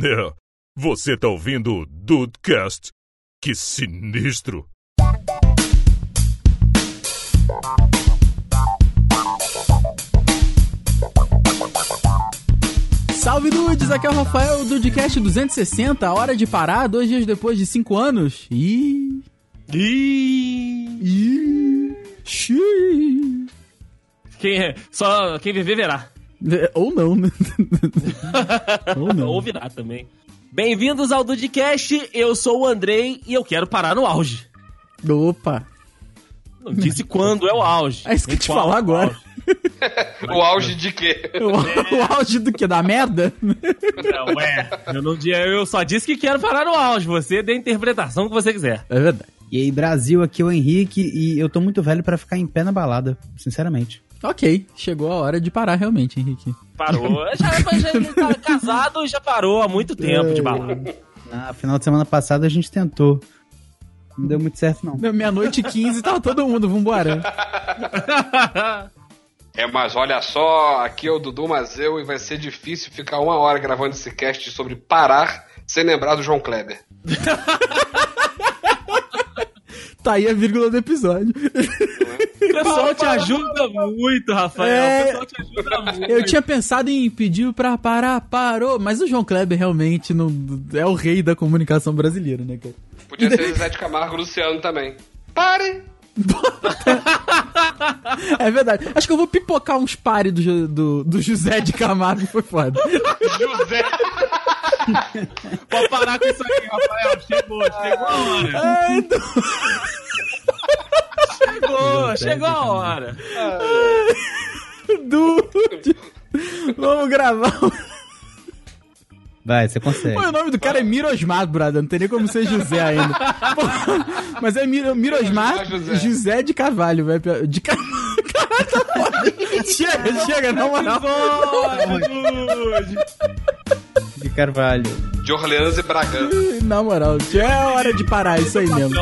É, você tá ouvindo o Dudecast? Que sinistro! Salve Dudes, aqui é o Rafael do Dudcast 260, hora de parar, dois dias depois de cinco anos. Ih. Ih. Ih. Xiii. Quem, é? só quem viver verá. É, Ou não, né? Ou não. Ou virá também. Bem-vindos ao Dudcast, eu sou o Andrei e eu quero parar no auge. Opa. Não disse quando é o auge. É isso que eu te falar é agora. auge. O auge de quê? O, o auge do que? Da merda? Não, ué, eu, não, eu só disse que quero parar no auge. Você dê a interpretação que você quiser. É verdade. E aí, Brasil, aqui é o Henrique e eu tô muito velho pra ficar em pé na balada, sinceramente. Ok, chegou a hora de parar realmente, Henrique. Parou. Já, já, já tá casado já parou há muito tempo de balada. Na final de semana passada a gente tentou. Não deu muito certo, não. Meia-noite e 15 tava todo mundo, vambora. É, mas olha só, aqui é o Dudu Mazeu e vai ser difícil ficar uma hora gravando esse cast sobre parar sem lembrar do João Kleber. Tá aí a vírgula do episódio. O pessoal te ajuda muito, Rafael. É. O pessoal te ajuda muito. Eu tinha pensado em pedir pra parar, parou, mas o João Kleber realmente não, é o rei da comunicação brasileira, né, cara? Podia ser Zé de Camargo e Luciano também. Pare! É verdade. Acho que eu vou pipocar uns pares do, do, do José de Camargo, foi foda. José! Pode parar com isso aí, Rafael. Chegou, chegou a hora. Ai, do... Chegou, chegou a hora. Dude. Vamos gravar. Vai, você consegue. Pô, o nome do cara é Mirosmar, brother. Não tem nem como ser José ainda. Pô, mas é Miro, Mirosmar José. José. de Carvalho, velho. De Car... Caralho, tá foda. Chega, chega, na moral. De Carvalho. De Orleans e Bragança. Na moral, já é hora de parar, isso aí mesmo.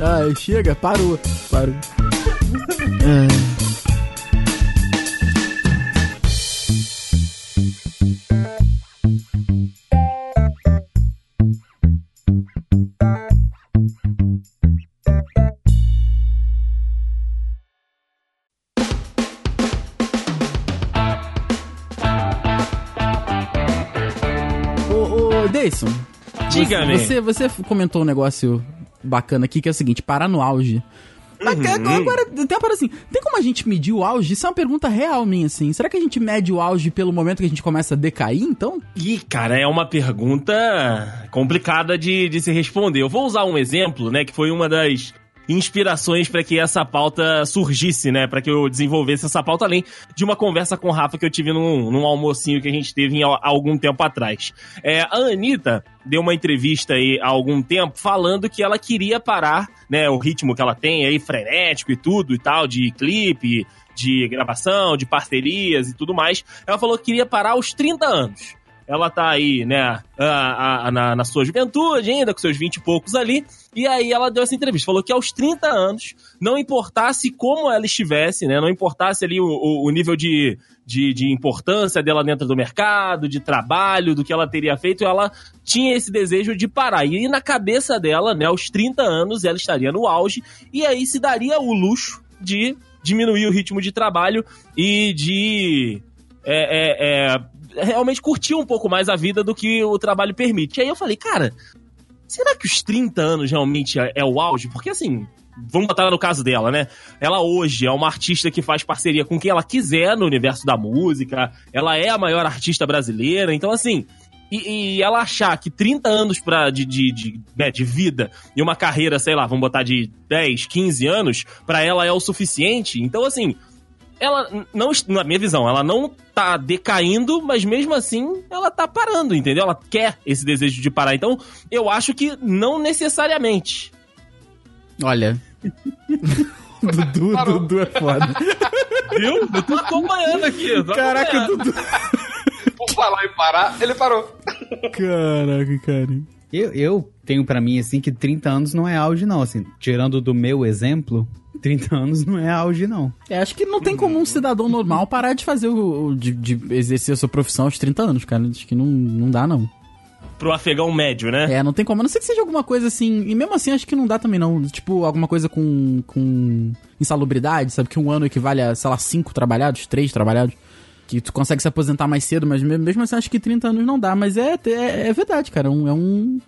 Ai, chega, parou. Parou. Diga-me. Você, você comentou um negócio bacana aqui que é o seguinte: parar no auge. Mas que- agora, tem uma parada assim: tem como a gente medir o auge? Isso é uma pergunta real minha, assim. Será que a gente mede o auge pelo momento que a gente começa a decair, então? Ih, cara, é uma pergunta complicada de, de se responder. Eu vou usar um exemplo, né, que foi uma das inspirações para que essa pauta surgisse, né, para que eu desenvolvesse essa pauta, além de uma conversa com o Rafa que eu tive num, num almocinho que a gente teve em, há algum tempo atrás. É, a Anitta deu uma entrevista aí há algum tempo falando que ela queria parar, né, o ritmo que ela tem aí, frenético e tudo e tal, de clipe, de gravação, de parcerias e tudo mais. Ela falou que queria parar aos 30 anos. Ela tá aí, né, a- a- na, na sua juventude ainda, com seus 20 e poucos ali. E aí ela deu essa entrevista. Falou que aos 30 anos, não importasse como ela estivesse, né, não importasse ali o, o- o nível de, de, de importância dela dentro do mercado, de trabalho, do que ela teria feito, ela tinha esse desejo de parar. E na cabeça dela, né, aos 30 anos, ela estaria no auge, e aí se daria o luxo de diminuir o ritmo de trabalho e de é, é, é, realmente curtir um pouco mais a vida do que o trabalho permite. E aí eu falei, cara, será que os 30 anos realmente é, é o auge? Porque assim. Vamos botar no caso dela, né? Ela hoje é uma artista que faz parceria com quem ela quiser no universo da música. Ela é a maior artista brasileira. Então, assim, e, e ela achar que 30 anos pra, de, de, de, né, de vida e uma carreira, sei lá, vamos botar de 10, 15 anos, pra ela é o suficiente. Então, assim, ela não, na minha visão, ela não tá decaindo, mas mesmo assim ela tá parando, entendeu? Ela quer esse desejo de parar. Então, eu acho que não necessariamente. Olha. Dudu, Parou. Dudu é foda. Viu? Eu tô acompanhando aqui. tô Caraca, acompanhando. Dudu. Por falar em parar, ele parou. Caraca, cara. Eu, eu tenho pra mim, assim, que 30 anos não é auge, não. Assim, tirando do meu exemplo, 30 anos não é auge, não. É, acho que não tem como um cidadão normal parar de fazer o. de, de exercer a sua profissão aos 30 anos, cara. Acho que não, não dá, não. pro afegão médio, né? É, não tem como. A não ser que seja alguma coisa assim. E mesmo assim, acho que não dá também, não. Tipo, alguma coisa com. com insalubridade, sabe? Que um ano equivale a, sei lá, cinco trabalhados, três trabalhados. Que tu consegue se aposentar mais cedo, mas me- mesmo assim, acho que 30 anos não dá. Mas é, é, é verdade, cara. É um. É um,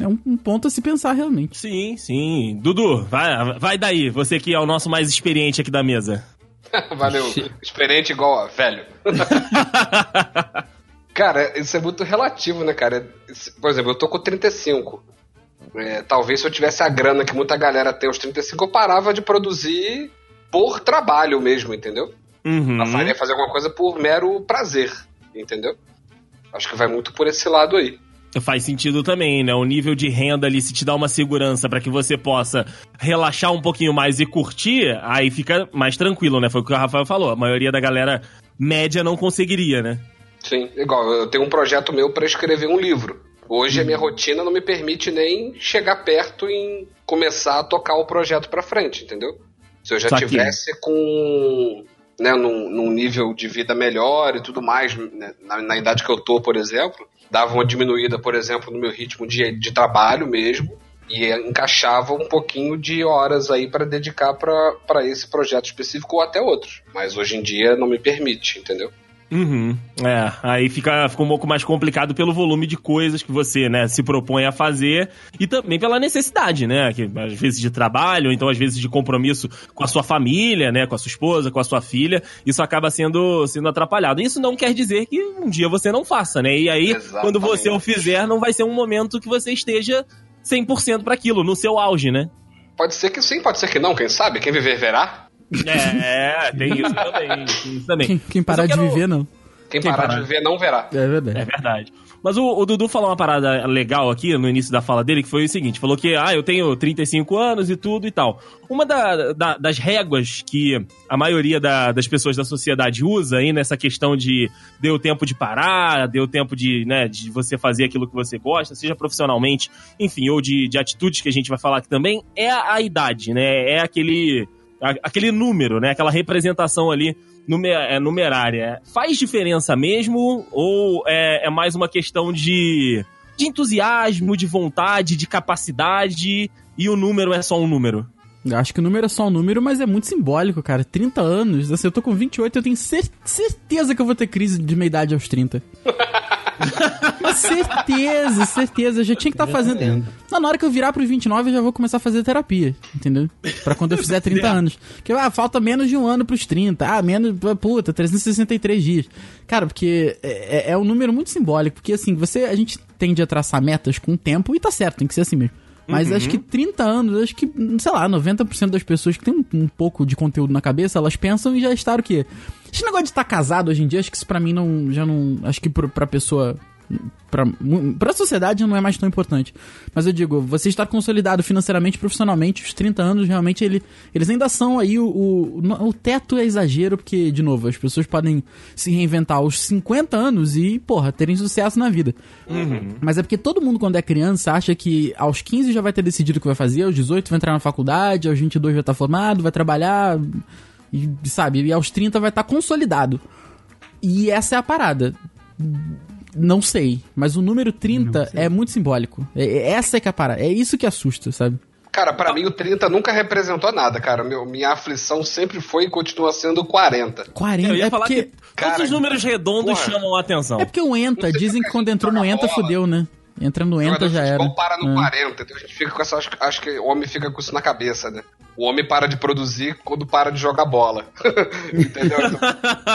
é um- um ponto a se pensar realmente. Sim, sim. Dudu, vai, vai daí. Você que é o nosso mais experiente aqui da mesa. Valeu. Experiente igual a velho. cara, isso é muito relativo, né, cara? Por exemplo, eu tô com 35. É, talvez se eu tivesse a grana que muita galera tem aos 35, eu parava de produzir por trabalho mesmo, entendeu? Uhum. Eu faria fazer alguma coisa por mero prazer, entendeu? Acho que vai muito por esse lado aí. Faz sentido também, né? O nível de renda ali, se te dá uma segurança pra que você possa relaxar um pouquinho mais e curtir, aí fica mais tranquilo, né? Foi o que o Rafael falou. A maioria da galera média não conseguiria, né? Sim, igual, eu tenho um projeto meu para escrever um livro. Hoje a minha rotina não me permite nem chegar perto em começar a tocar o projeto para frente, entendeu? Se eu já Saquei. tivesse com né, num, num nível de vida melhor e tudo mais, né, na, na idade que eu tô, por exemplo, dava uma diminuída, por exemplo, no meu ritmo de, de trabalho mesmo e encaixava um pouquinho de horas aí para dedicar para esse projeto específico ou até outros. Mas hoje em dia não me permite, entendeu? Uhum. É, aí fica, fica um pouco mais complicado pelo volume de coisas que você, né, se propõe a fazer e também pela necessidade, né, que às vezes de trabalho, ou então às vezes de compromisso com a sua família, né, com a sua esposa, com a sua filha, isso acaba sendo, sendo atrapalhado. Isso não quer dizer que um dia você não faça, né, e aí, Exatamente. quando você o fizer, não vai ser um momento que você esteja 100% para aquilo, no seu auge, né? Pode ser que sim, pode ser que não, quem sabe? Quem viver verá. É, tem isso também, tem isso também. Quem, quem parar eu de quero- viver, não. Quem, Quem parar, parar. de viver não verá. É verdade. É verdade. Mas o, o Dudu falou uma parada legal aqui no início da fala dele, que foi o seguinte: falou que, ah, eu tenho 35 anos e tudo e tal. Uma da- da- das réguas que a maioria da- das pessoas da sociedade usa aí nessa questão de deu tempo de parar, deu tempo de, né, de você fazer aquilo que você gosta, seja profissionalmente, enfim, ou de, de atitudes que a gente vai falar aqui também, é a, a idade, né? É aquele, aquele número, né? Aquela representação ali é, numerária. Faz diferença mesmo? Ou é, é mais uma questão de, de entusiasmo, de vontade, de capacidade e o número é só um número? Acho que o número é só um número, mas é muito simbólico, cara. 30 anos. Assim, eu tô com 28, eu tenho cer- certeza que eu vou ter crise de meia-idade aos 30. Certeza, certeza. Eu já tinha que estar tá fazendo. Não, na hora que eu virar pros 29, eu já vou começar a fazer terapia, entendeu? Pra quando eu fizer 30 anos. Porque, ah, falta menos de um ano pros 30. Ah, menos, puta, 363 dias. Cara, porque é, é- é um número muito simbólico. Porque, assim, você, a gente tende a traçar metas com o tempo e tá certo, tem que ser assim mesmo. Mas acho que 30 anos, acho que, sei lá, 90% das pessoas que têm um, um pouco de conteúdo na cabeça, elas pensam e já está o quê? Esse negócio de estar casado hoje em dia, acho que isso pra mim não. Já não. Acho que pra pessoa. Pra, pra sociedade não é mais tão importante. Mas eu digo, você estar consolidado financeiramente, profissionalmente, os 30 anos, realmente, ele, eles ainda são aí o, o. O teto é exagero, porque, de novo, as pessoas podem se reinventar aos 50 anos e, porra, terem sucesso na vida. Mas é porque todo mundo, quando é criança, acha que aos 15 já vai ter decidido o que vai fazer, aos 18 vai entrar na faculdade, aos 22 vai estar formado, vai trabalhar, e, sabe? E aos 30 vai estar consolidado. E essa é a parada. Não sei, mas o número 30 é muito simbólico. É, é- essa é que é a parada. É isso que assusta, sabe? Cara, pra mim o 30 nunca representou nada, cara. Meu, minha aflição sempre foi e continua sendo o 40. 40 Eu ia é falar porque que todos Cara, os números redondos porra. chamam a atenção. é porque o ENTA, dizem que quando entrou no ENTA bola. fudeu, né? Entra no ENTA já era. futebol para no É. 40, então a gente fica com essa. Acho, acho que o homem fica com isso na cabeça, né? O homem para de produzir quando para de jogar bola. entendeu? Então,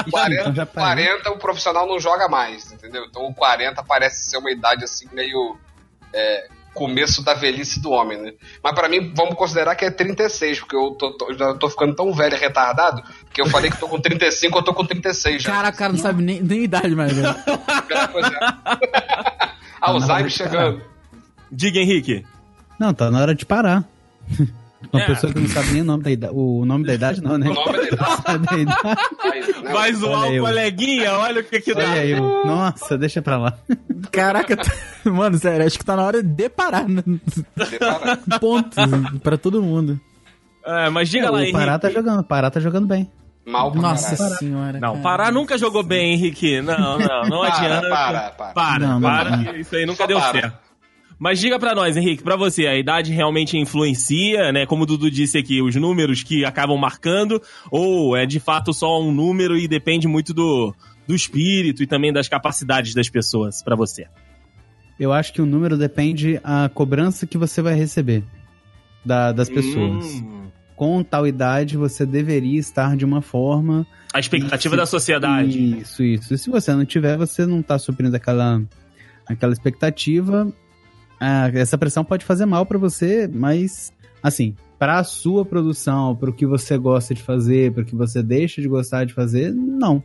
40, então já parou. 40 o profissional não joga mais, entendeu? Então o 40 parece ser uma idade assim meio. é, começo da velhice do homem, né? Mas pra mim, vamos considerar que é 36, porque eu tô, tô- já tô ficando tão velho e retardado que eu falei que tô com 35, eu tô com 36 já. Cara, o cara não sabe nem, nem idade mais, velho. É, pois é. Alzheimer chegando. Diga, Henrique. Não, tá na hora de parar. Uma É. pessoa que não sabe nem o nome da idade. O nome da idade, não, né? O nome da idade. Vai zoar o coleguinha, olha o que que dá. Olha eu. Nossa, deixa pra lá. Caraca, tá- mano, sério, acho que tá na hora de parar, né? Separa. Ponto pra todo mundo. É, mas diga lá, o Henrique. Pará tá jogando, o Pará tá jogando bem. Mal pra Nossa caralho. senhora. Não, cara. Pará nunca jogou bem, Henrique. Não, não, não Para, adianta. para, para. Para, Não, não, para, não. que isso aí nunca Só deu para. certo. Mas diga pra nós, Henrique, pra você, a idade realmente influencia, né? Como o Dudu disse aqui, os números que acabam marcando, ou é de fato só um número e depende muito do, do espírito e também das capacidades das pessoas, pra você? Eu acho que o número depende a cobrança que você vai receber da- das pessoas. Hum, Com tal idade, você deveria estar de uma forma. a expectativa Isso, da sociedade. Isso, isso. E se você não tiver, você não tá suprindo aquela, aquela expectativa. Ah, essa pressão pode fazer mal pra você, mas, assim, para a sua produção, para o que você gosta de fazer, para o que você deixa de gostar de fazer, não.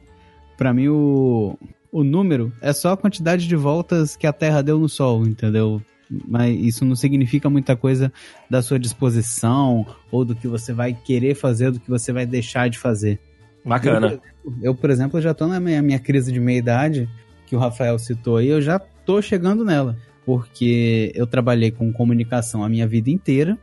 Pra mim, o, o número é só a quantidade de voltas que a Terra deu no Sol, entendeu? Mas isso não significa muita coisa da sua disposição ou do que você vai querer fazer, do que você vai deixar de fazer. Bacana. Eu, por exemplo, já tô na minha, minha crise de meia-idade, que o Rafael citou aí, eu já tô chegando nela. Porque eu trabalhei com comunicação a minha vida inteira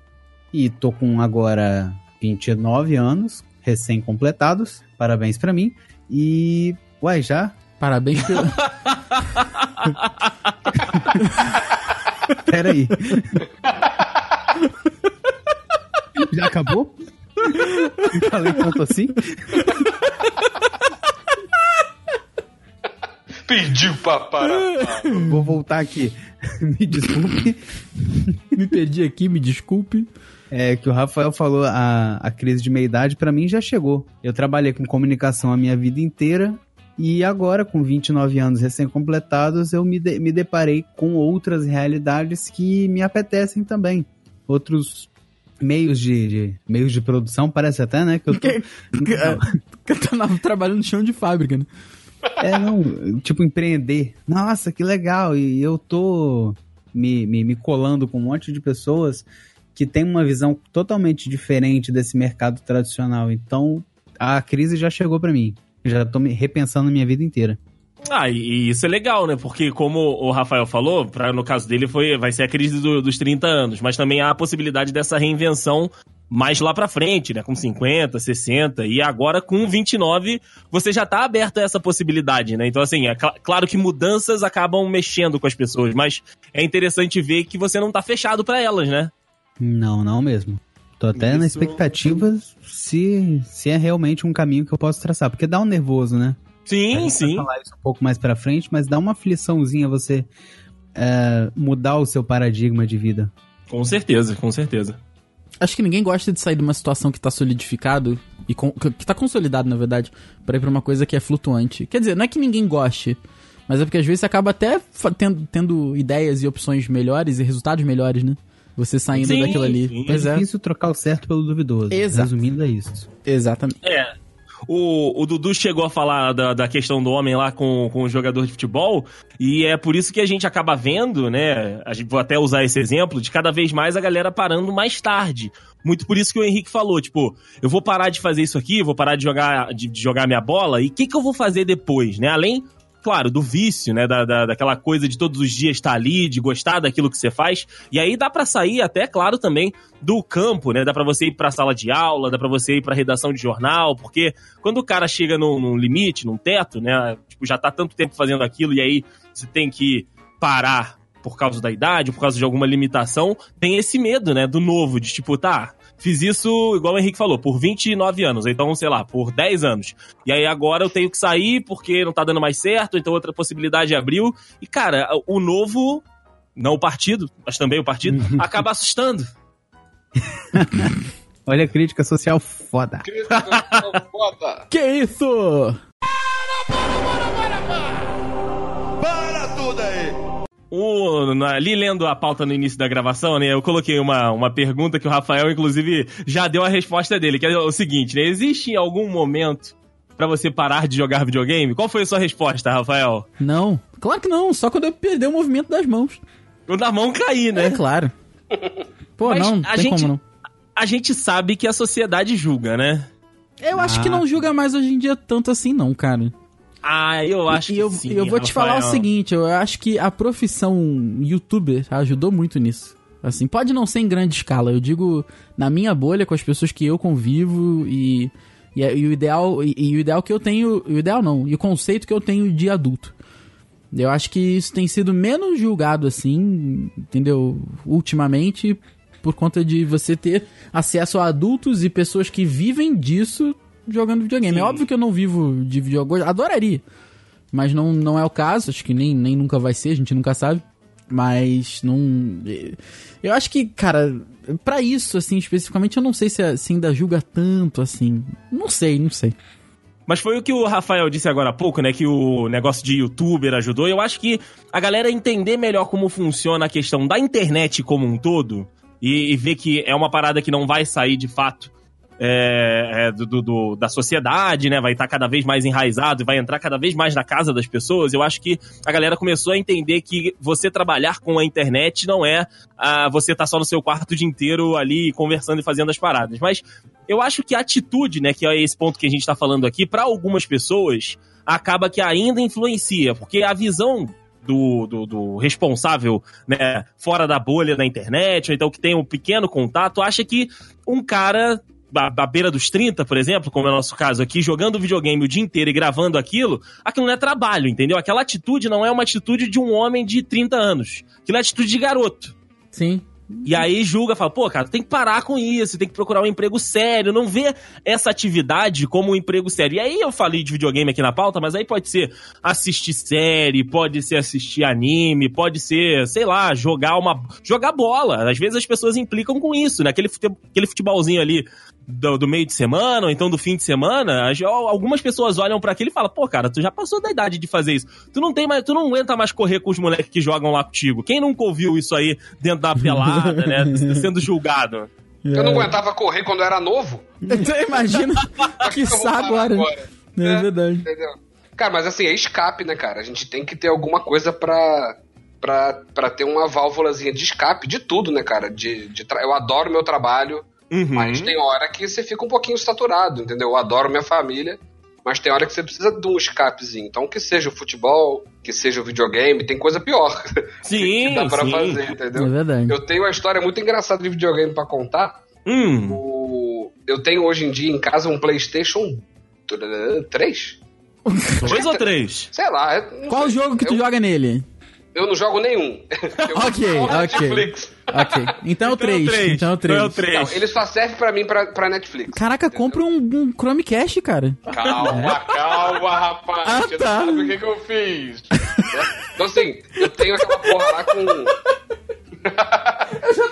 e tô com agora 29 anos, recém-completados. Parabéns pra mim. E. Uai, já? Parabéns pelo. Pera aí. já acabou? Não falei tanto assim? Pediu pra parar. Vou voltar aqui. Me desculpe. Me perdi aqui, me desculpe. É que o Rafael falou, a, a crise de meia-idade pra mim já chegou. Eu trabalhei com comunicação a minha vida inteira e agora, com 29 anos recém-completados, eu me, de- me deparei com outras realidades que me apetecem também. Outros meios de, de- meios de produção, parece até, né? Que eu tô, Eu tô na- trabalhando no chão de fábrica, né? É, não, tipo, empreender. Nossa, que legal. E eu tô me, me, me colando com um monte de pessoas que tem uma visão totalmente diferente desse mercado tradicional. Então, a crise já chegou pra mim. Já tô me repensando a minha vida inteira. Ah, e isso é legal, né? Porque como o Rafael falou, pra, no caso dele foi, vai ser a crise do- dos 30 anos, mas também há a possibilidade dessa reinvenção mais lá pra frente, né? Com 50, 60 e agora com 29, você já tá aberto a essa possibilidade, né? Então assim, é cl- claro que mudanças acabam mexendo com as pessoas, mas é interessante ver que você não tá fechado pra elas, né? Não, não mesmo. Tô até na Isso- expectativa se, se é realmente um caminho que eu posso traçar. Porque dá um nervoso, né? Sim, sim. falar isso um pouco mais pra frente, mas dá uma afliçãozinha você é, mudar o seu paradigma de vida. Com certeza, com certeza. Acho que ninguém gosta de sair de uma situação que tá solidificado e con- que tá consolidado, na verdade, pra ir pra uma coisa que é flutuante. Quer dizer, não é que ninguém goste, mas é porque às vezes você acaba até tendo, tendo ideias e opções melhores e resultados melhores, né? Você saindo Sim, daquilo ali. sim. Pois é é. difícil trocar o certo pelo duvidoso. Exato. Resumindo, é isso. Exatamente. É. O, o Dudu chegou a falar da, da questão do homem lá com, com o jogador de futebol, e é por isso que a gente acaba vendo, né? A gente, vou até usar esse exemplo, de cada vez mais a galera parando mais tarde. Muito por isso que o Henrique falou, tipo, eu vou parar de fazer isso aqui, vou parar de jogar, de, de jogar minha bola, e o que, que eu vou fazer depois, né? Além, claro, do vício, né? Da, da, daquela coisa de todos os dias estar ali, de gostar daquilo que você faz. E aí dá pra sair até, claro, também do campo, né? Dá pra você ir pra sala de aula, dá pra você ir pra redação de jornal, porque quando o cara chega num, num limite, num teto, né? Tipo, já tá tanto tempo fazendo aquilo e aí você tem que parar por causa da idade, por causa de alguma limitação, tem esse medo, né? Do novo, de tipo, tá, fiz isso, igual o Henrique falou, por 29 anos, então, sei lá, por 10 anos. E aí agora eu tenho que sair porque não tá dando mais certo, então outra possibilidade abriu. E, cara, o novo, não o partido, mas também o partido, acaba assustando. Olha a crítica social foda. Crise social foda. Que isso? O, ali lendo a pauta no início da gravação, né, eu coloquei uma, uma pergunta que o Rafael, inclusive, já deu a resposta dele, que é o seguinte, né, existe algum momento pra você parar de jogar videogame? Qual foi a sua resposta, Rafael? Não. Claro que não. Só quando eu perder o movimento das mãos. Quando a mão cair, né? É claro. Pô, Mas não, a tem gente- como não. A gente sabe que a sociedade julga, né? Eu acho que não julga mais hoje em dia tanto assim, não, cara. Ah, eu acho e que eu, sim, eu vou te falar o Rafael. seguinte, eu acho que a profissão youtuber ajudou muito nisso. Assim, pode não ser em grande escala, eu digo na minha bolha, com as pessoas que eu convivo e, E, é- e o ideal, e, e o ideal que eu tenho, o ideal não, e o conceito que eu tenho de adulto. Eu acho que isso tem sido menos julgado assim, entendeu? Ultimamente, por conta de você ter acesso a adultos e pessoas que vivem disso jogando videogame. É óbvio que eu não vivo de videogame, adoraria. Mas não, não é o caso, acho que nem, nem nunca vai ser, a gente nunca sabe. Mas não. Eu acho que, cara, pra isso, assim, especificamente, eu não sei se, se ainda julga tanto, assim. Não sei, não sei. Mas foi o que o Rafael disse agora há pouco, né? Que o negócio de youtuber ajudou. Eu acho que a galera entender melhor como funciona a questão da internet como um todo e, e ver que é uma parada que não vai sair de fato é, é, do, do- da sociedade, né? Vai estar cada vez mais enraizado e vai entrar cada vez mais na casa das pessoas. Eu acho que a galera começou a entender que você trabalhar com a internet não é ah, você estar só no seu quarto o dia inteiro ali conversando e fazendo as paradas. Mas eu acho que a atitude, né, que é esse ponto que a gente tá falando aqui, para algumas pessoas, acaba que ainda influencia, porque a visão do, do, do responsável, né, fora da bolha da internet, ou então que tem um pequeno contato, acha que um cara da beira dos 30, por exemplo, como é o nosso caso aqui, jogando videogame o dia inteiro e gravando aquilo, aquilo não é trabalho, entendeu? Aquela atitude não é uma atitude de um homem de 30 anos. Aquilo é atitude de garoto. Sim. E aí julga, fala, pô, cara, tem que parar com isso, tem que procurar um emprego sério, não vê essa atividade como um emprego sério. E aí eu falei de videogame aqui na pauta, mas aí pode ser assistir série, pode ser assistir anime, pode ser, sei lá, jogar uma. jogar bola. Às vezes as pessoas implicam com isso, né? Aquele, fute- aquele futebolzinho ali do, do meio de semana, ou então do fim de semana, as- algumas pessoas olham pra aquilo e falam, pô, cara, tu já passou da idade de fazer isso. Tu não tem mais, tu não aguenta mais correr com os moleques que jogam lá contigo. Quem nunca ouviu isso aí dentro da pelada, né? Sendo julgado. Eu não aguentava correr quando eu era novo. Então imagina que vou parar agora. É, É, verdade. Entendeu? Cara, mas assim, é escape, né, cara? A gente tem que ter alguma coisa pra, pra, pra ter uma válvulazinha de escape de tudo, né, cara? De, de tra- Eu adoro meu trabalho, Uhum. mas tem hora que você fica um pouquinho saturado, entendeu? Eu adoro minha família, mas tem hora que você precisa de um escapezinho. Então, que seja o futebol, que seja o videogame, tem coisa pior Sim, que dá pra sim. fazer, É entendeu? verdade. Eu tenho uma história muito engraçada de videogame pra contar. Hum, O... Eu tenho hoje em dia em casa um PlayStation 3? dois ou três? Sei lá. Qual o sei. jogo que tu eu, joga nele? Eu não jogo nenhum. Eu Ok, jogo ok. Netflix. Ok. Então é o 3. Então é o 3. Então é o três. Não, ele só serve pra mim pra, pra Netflix. Caraca, compra um, um Chromecast, cara. Calma, calma, rapaz. Ah, Você tá. não sabe o que, que eu fiz. então, assim, eu tenho aquela porra lá com.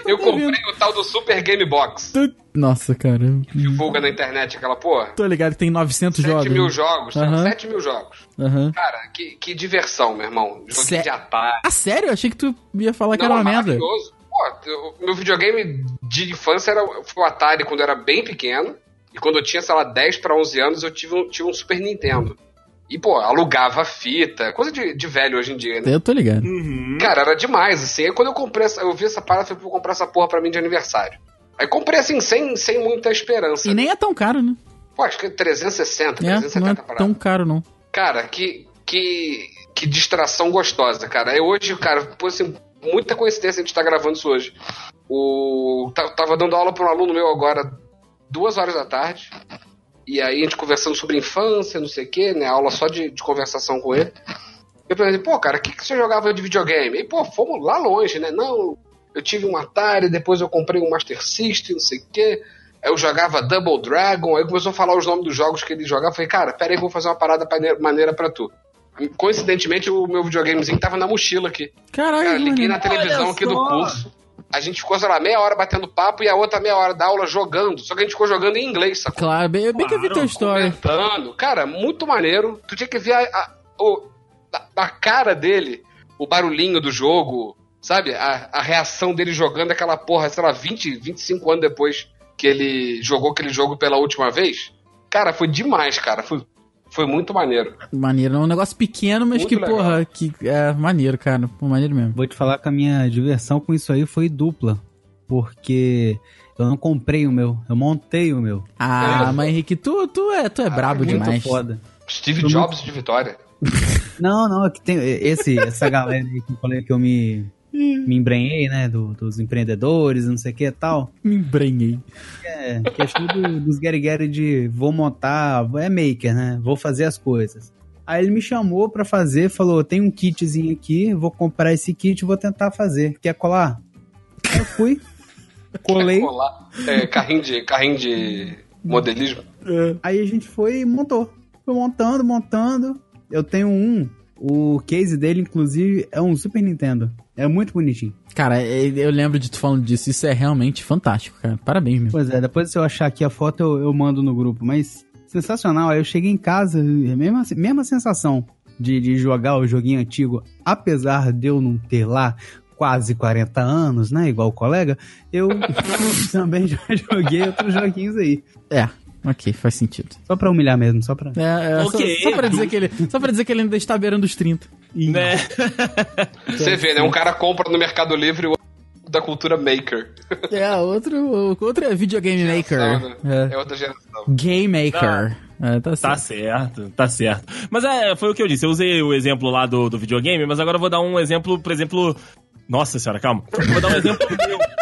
eu comprei o tal do Super Game Box. Tu- Nossa, cara. Divulga na internet aquela porra. Tô ligado que tem 900 7 jogos. mil jogos, Aham. 7 mil jogos. Aham. Cara, que, que diversão, meu irmão. Joguinho Sé- de Atari. Ah, sério? Eu achei que tu ia falar que Não, era uma é merda. maravilhoso. Pô, meu videogame de infância era foi o Atari quando eu era bem pequeno. E quando eu tinha, sei lá, 10 pra 11 anos, eu tive um, tive um Super Nintendo. E, pô, alugava fita. Coisa de, de velho hoje em dia, né? Eu tô ligado. Uhum. Cara, era demais, assim. Aí quando eu comprei essa, eu vi essa parada, falei, vou comprar essa porra pra mim de aniversário. Aí comprei, assim, sem, sem muita esperança. E nem é tão caro, né? Pô, acho que é 360, É, não é 370 parada. tão caro, não. Cara, que, que, que distração gostosa, cara. Aí hoje, cara, pô, assim, muita coincidência a gente tá gravando isso hoje. O, ta- tava dando aula pra um aluno meu agora, duas horas da tarde. E aí a gente conversando sobre infância, não sei o quê, né? Aula só de, de conversação com ele. Eu perguntei, pô, cara, o que, que você jogava de videogame? E, pô, fomos lá longe, né? Não, eu tive um Atari, depois eu comprei um Master System, não sei o quê. Aí eu jogava Double Dragon, aí começou a falar os nomes dos jogos que ele jogava. Eu falei, cara, pera aí, vou fazer uma parada maneira pra tu. Coincidentemente, o meu videogamezinho tava na mochila aqui. Caralho, Cara, liguei na televisão aqui do curso. A gente ficou, sei lá, meia hora batendo papo e a outra meia hora da aula jogando. Só que a gente ficou jogando em inglês, sacou? Claro, bem, bem que eu vi Claro, tua história. Comentando. Cara, muito maneiro. Tu tinha que ver a, a, o- a- a cara dele, o barulhinho do jogo, sabe? A, a reação dele jogando aquela porra, sei lá, 20, 25 anos depois que ele jogou aquele jogo pela última vez. Cara, foi demais, cara. Foi, foi muito maneiro. Maneiro, é um negócio pequeno, mas Muito que, legal. porra, que é maneiro, cara. Pô, maneiro mesmo. Vou te falar que a minha diversão com isso aí foi dupla. Porque eu não comprei o meu, eu montei o meu. Ah, É. mas Henrique, tu, tu é, tu é brabo Muito demais. foda. Steve Jobs de Vitória. Não, não, é que tem esse, essa galera aí que eu falei que eu me, me embrenhei, né, do- dos empreendedores, não sei o que e tal. Me embrenhei. É, questão do, dos Gary Gary de vou montar, é maker, né? Vou fazer as coisas. Aí ele me chamou pra fazer, falou: tem um kitzinho aqui, vou comprar esse kit e vou tentar fazer. Quer colar? Eu fui, colei, Colar. É, carrinho de, carrinho de modelismo. aí a gente foi e montou. Foi montando, montando. Eu tenho um, o case dele, inclusive, é um Super Nintendo. É muito bonitinho. Cara, é- eu lembro de tu falando disso. Isso é realmente fantástico, cara. Parabéns, meu. Pois é, depois se eu achar aqui a foto, eu, eu mando no grupo. Mas sensacional. Aí eu cheguei em casa, a mesma, mesma sensação de, de jogar o joguinho antigo. Apesar de eu não ter lá quase 40 anos, né? Igual o colega, eu também já joguei outros joguinhos aí. É, ok, faz sentido. Só pra humilhar mesmo, só pra. É, é, Ok. só, só pra dizer que ele, só pra dizer que ele ainda está beirando os 30. Né? Você vê, né? Um cara compra no Mercado Livre o da cultura maker. É, outro, outro é videogame maker. É. É. outra geração. Game maker. É, tá Tá certo. certo, tá certo. Mas é, foi o que eu disse. Eu usei o exemplo lá do, do videogame, mas agora eu vou dar um exemplo, por exemplo. Nossa senhora, calma. Eu vou dar um exemplo meu.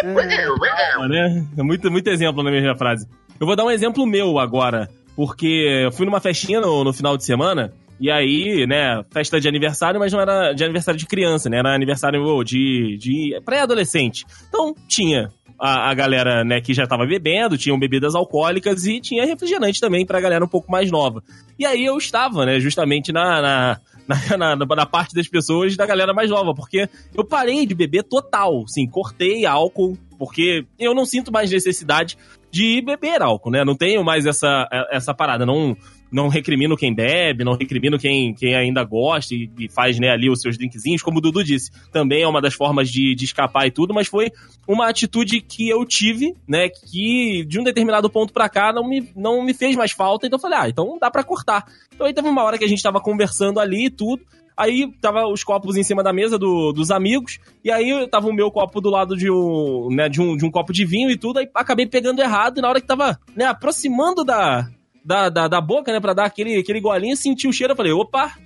Calma, né? É muito, muito exemplo na mesma frase. Eu vou dar um exemplo meu agora, porque eu fui numa festinha no, no final de semana. E aí, né, festa de aniversário, mas não era de aniversário de criança, né? Era aniversário de, de pré-adolescente. Então, tinha a, a galera, né, que já tava bebendo, tinham bebidas alcoólicas e tinha refrigerante também pra galera um pouco mais nova. E aí eu estava, né, justamente na, na, na, na- na parte das pessoas da galera mais nova, porque eu parei de beber total, sim, cortei álcool, porque eu não sinto mais necessidade de beber álcool, né? Não tenho mais essa, essa parada, não não recrimino quem bebe, não recrimino quem, quem ainda gosta e, e faz né, ali os seus drinkzinhos, como o Dudu disse. Também é uma das formas de, de escapar e tudo, mas foi uma atitude que eu tive, né, que de um determinado ponto pra cá não me, não me fez mais falta, então eu falei, ah, então dá pra cortar. Então aí teve uma hora que a gente tava conversando ali e tudo, Aí tava os copos em cima da mesa do- dos amigos, e aí tava o meu copo do lado de um, né, de um, de um copo de vinho e tudo, aí acabei pegando errado, e na hora que tava, né, aproximando da, da, da, da boca, né, pra dar aquele, aquele golinho, senti o cheiro, eu falei, opa,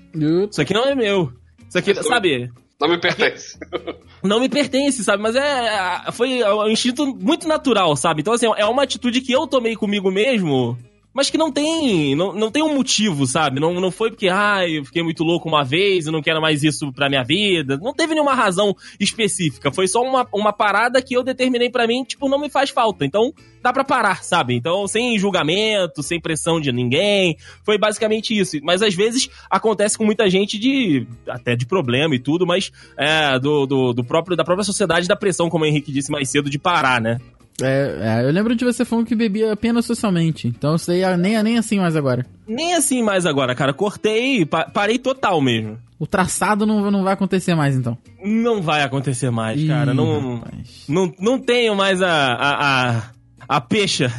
isso aqui não é meu. Isso aqui, sabe, Não me pertence. não me pertence, sabe? Mas é. Foi um instinto muito natural, sabe? Então, assim, é uma atitude que eu tomei comigo mesmo. Mas que não tem. Não, não tem um motivo, sabe? Não, não foi porque, ah, eu fiquei muito louco uma vez, eu não quero mais isso pra minha vida. Não teve nenhuma razão específica. Foi só uma, uma parada que eu determinei pra mim, tipo, não me faz falta. Então, dá pra parar, sabe? Então, sem julgamento, sem pressão de ninguém. Foi basicamente isso. Mas às vezes acontece com muita gente de. até de problema e tudo, mas é, do, do, do próprio, da própria sociedade da pressão, como o Henrique disse mais cedo, de parar, né? É, é, eu lembro de você falando que bebia apenas socialmente. Então isso aí é nem, nem assim mais agora. Nem assim mais agora, cara. Cortei, pa- parei total mesmo. O traçado não, não vai acontecer mais, então. Não vai acontecer mais, cara. Ih, Não, rapaz. não, não tenho mais a, a, a, a peixa.